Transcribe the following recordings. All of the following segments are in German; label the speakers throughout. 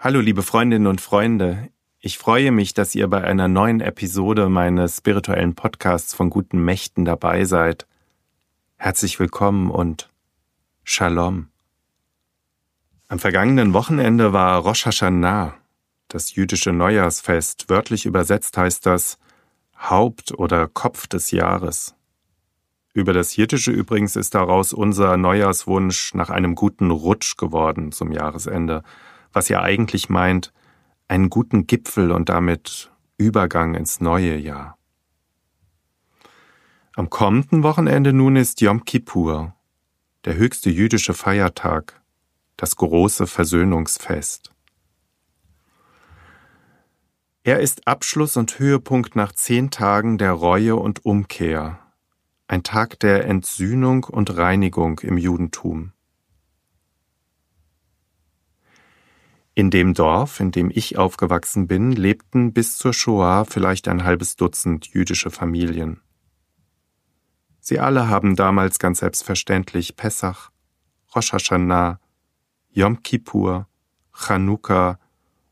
Speaker 1: Hallo liebe Freundinnen und Freunde, ich freue mich, dass ihr bei einer neuen Episode meines spirituellen Podcasts von guten Mächten dabei seid. Herzlich willkommen und Shalom. Am vergangenen Wochenende war Rosh Hashanah, das jüdische Neujahrsfest. Wörtlich übersetzt heißt das Haupt oder Kopf des Jahres. Über das Jiddische übrigens ist daraus unser Neujahrswunsch nach einem guten Rutsch geworden zum Jahresende – was ja eigentlich meint, einen guten Gipfel und damit Übergang ins neue Jahr. Am kommenden Wochenende nun ist Yom Kippur, der höchste jüdische Feiertag, das große Versöhnungsfest. Er ist Abschluss und Höhepunkt nach zehn Tagen der Reue und Umkehr, ein Tag der Entsühnung und Reinigung im Judentum. In dem Dorf, in dem ich aufgewachsen bin, lebten bis zur Shoah vielleicht ein halbes Dutzend jüdische Familien. Sie alle haben damals ganz selbstverständlich Pessach, Rosh Hashanah, Yom Kippur, Chanukka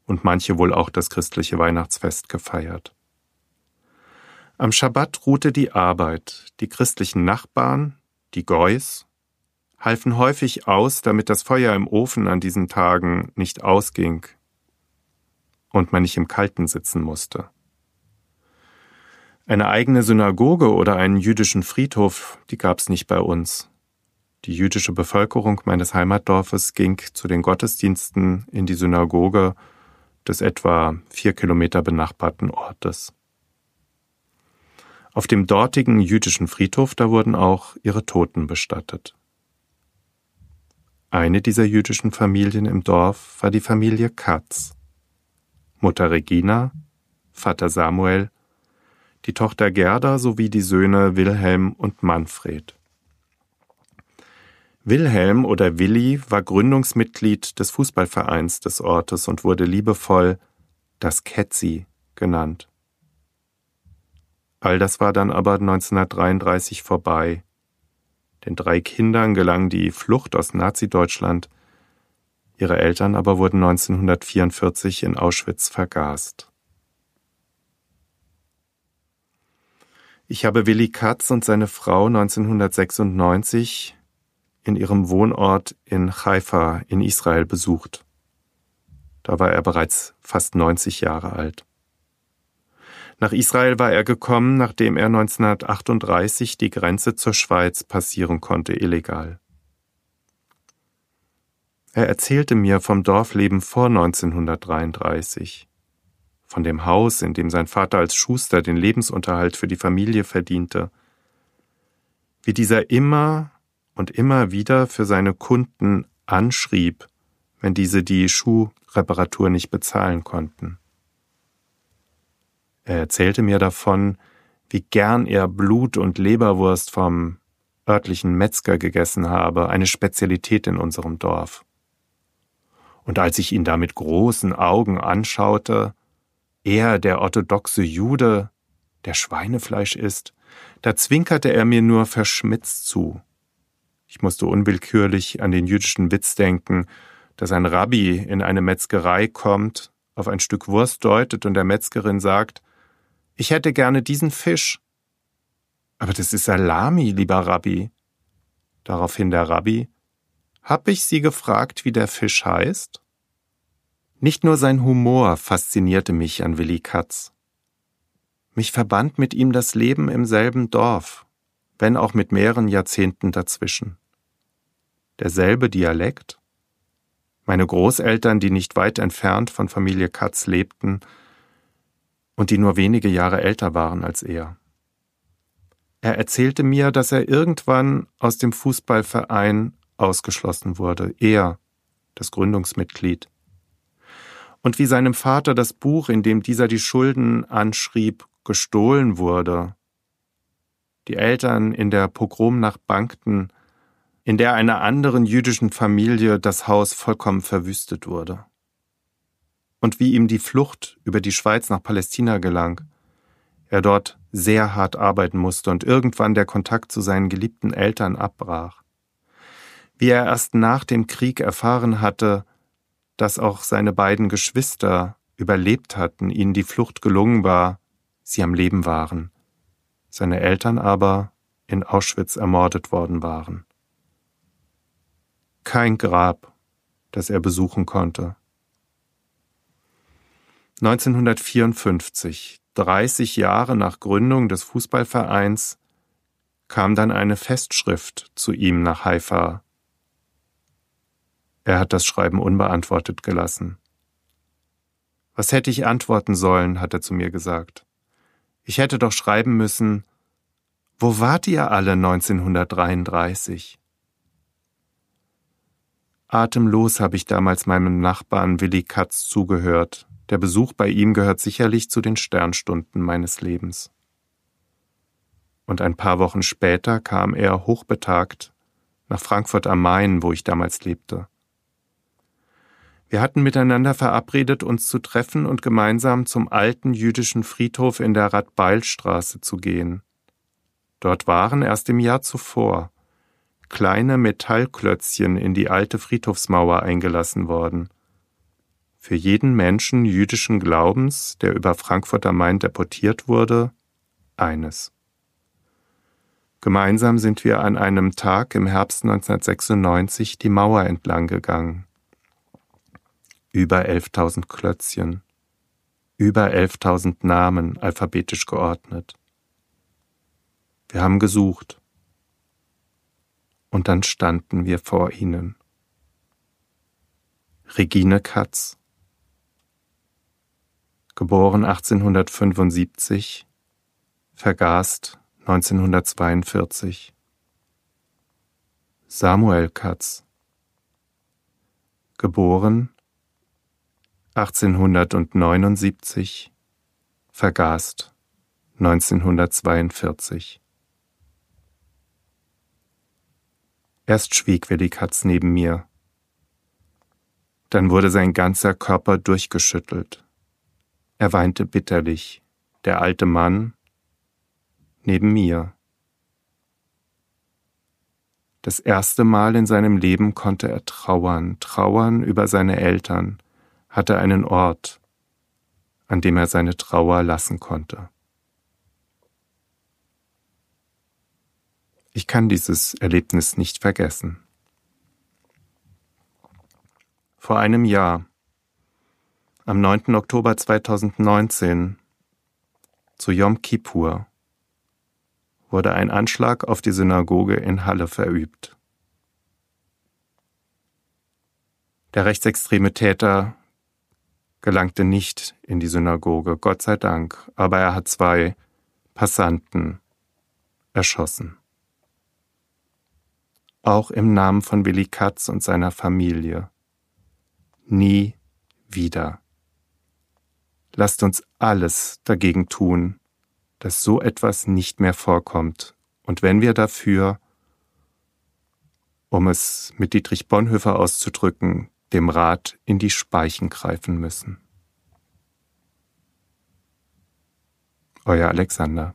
Speaker 1: und manche wohl auch das christliche Weihnachtsfest gefeiert. Am Schabbat ruhte die Arbeit, die christlichen Nachbarn, die Goys halfen häufig aus, damit das Feuer im Ofen an diesen Tagen nicht ausging und man nicht im Kalten sitzen musste. Eine eigene Synagoge oder einen jüdischen Friedhof, die gab's nicht bei uns. Die jüdische Bevölkerung meines Heimatdorfes ging zu den Gottesdiensten in die Synagoge des etwa vier Kilometer benachbarten Ortes. Auf dem dortigen jüdischen Friedhof, da wurden auch ihre Toten bestattet. Eine dieser jüdischen Familien im Dorf war die Familie Katz. Mutter Regina, Vater Samuel, die Tochter Gerda sowie die Söhne Wilhelm und Manfred. Wilhelm oder Willi war Gründungsmitglied des Fußballvereins des Ortes und wurde liebevoll das Ketzi genannt. All das war dann aber 1933 vorbei den drei Kindern gelang die Flucht aus Nazi-Deutschland, ihre Eltern aber wurden 1944 in Auschwitz vergast. Ich habe Willi Katz und seine Frau 1996 in ihrem Wohnort in Haifa in Israel besucht. Da war er bereits fast 90 Jahre alt. Nach Israel war er gekommen, nachdem er 1938 die Grenze zur Schweiz passieren konnte, illegal. Er erzählte mir vom Dorfleben vor 1933, von dem Haus, in dem sein Vater als Schuster den Lebensunterhalt für die Familie verdiente, wie dieser immer und immer wieder für seine Kunden anschrieb, wenn diese die Schuhreparatur nicht bezahlen konnten. Er erzählte mir davon, wie gern er Blut und Leberwurst vom örtlichen Metzger gegessen habe, eine Spezialität in unserem Dorf. Und als ich ihn da mit großen Augen anschaute, er, der orthodoxe Jude, der Schweinefleisch isst, da zwinkerte er mir nur verschmitzt zu. Ich musste unwillkürlich an den jüdischen Witz denken, dass ein Rabbi in eine Metzgerei kommt, auf ein Stück Wurst deutet und der Metzgerin sagt, ich hätte gerne diesen Fisch. Aber das ist Salami, lieber Rabbi. Daraufhin der Rabbi, hab ich Sie gefragt, wie der Fisch heißt? Nicht nur sein Humor faszinierte mich an Willi Katz. Mich verband mit ihm das Leben im selben Dorf, wenn auch mit mehreren Jahrzehnten dazwischen. Derselbe Dialekt, meine Großeltern, die nicht weit entfernt von Familie Katz lebten, und die nur wenige Jahre älter waren als er. Er erzählte mir, dass er irgendwann aus dem Fußballverein ausgeschlossen wurde, er, das Gründungsmitglied, und wie seinem Vater das Buch, in dem dieser die Schulden anschrieb, gestohlen wurde. Die Eltern in der Pogromnacht bangten, in der einer anderen jüdischen Familie das Haus vollkommen verwüstet wurde und wie ihm die Flucht über die Schweiz nach Palästina gelang. Er dort sehr hart arbeiten musste und irgendwann der Kontakt zu seinen geliebten Eltern abbrach. Wie er erst nach dem Krieg erfahren hatte, dass auch seine beiden Geschwister überlebt hatten, ihnen die Flucht gelungen war, sie am Leben waren, seine Eltern aber in Auschwitz ermordet worden waren. Kein Grab, das er besuchen konnte. 1954, 30 Jahre nach Gründung des Fußballvereins, kam dann eine Festschrift zu ihm nach Haifa. Er hat das Schreiben unbeantwortet gelassen. Was hätte ich antworten sollen, hat er zu mir gesagt. Ich hätte doch schreiben müssen, wo wart ihr alle 1933? Atemlos habe ich damals meinem Nachbarn Willi Katz zugehört. Der Besuch bei ihm gehört sicherlich zu den Sternstunden meines Lebens. Und ein paar Wochen später kam er hochbetagt nach Frankfurt am Main, wo ich damals lebte. Wir hatten miteinander verabredet, uns zu treffen und gemeinsam zum alten jüdischen Friedhof in der Radbeilstraße zu gehen. Dort waren erst im Jahr zuvor kleine Metallklötzchen in die alte Friedhofsmauer eingelassen worden. Für jeden Menschen jüdischen Glaubens, der über Frankfurt am Main deportiert wurde, eines. Gemeinsam sind wir an einem Tag im Herbst 1996 die Mauer entlang gegangen über 11.000 Klötzchen, über 11.000 Namen alphabetisch geordnet. Wir haben gesucht. Und dann standen wir vor ihnen. Regine Katz, geboren 1875, vergast 1942. Samuel Katz, geboren 1879, vergast 1942. Erst schwieg Willi Katz neben mir. Dann wurde sein ganzer Körper durchgeschüttelt. Er weinte bitterlich, der alte Mann neben mir. Das erste Mal in seinem Leben konnte er trauern, trauern über seine Eltern, hatte einen Ort, an dem er seine Trauer lassen konnte. Ich kann dieses Erlebnis nicht vergessen. Vor einem Jahr, am 9. Oktober 2019, zu Yom Kippur, wurde ein Anschlag auf die Synagoge in Halle verübt. Der rechtsextreme Täter gelangte nicht in die Synagoge, Gott sei Dank, aber er hat zwei Passanten erschossen. Auch im Namen von Willi Katz und seiner Familie. Nie wieder. Lasst uns alles dagegen tun, dass so etwas nicht mehr vorkommt. Und wenn wir dafür, um es mit Dietrich Bonhoeffer auszudrücken, dem Rat in die Speichen greifen müssen. Euer Alexander.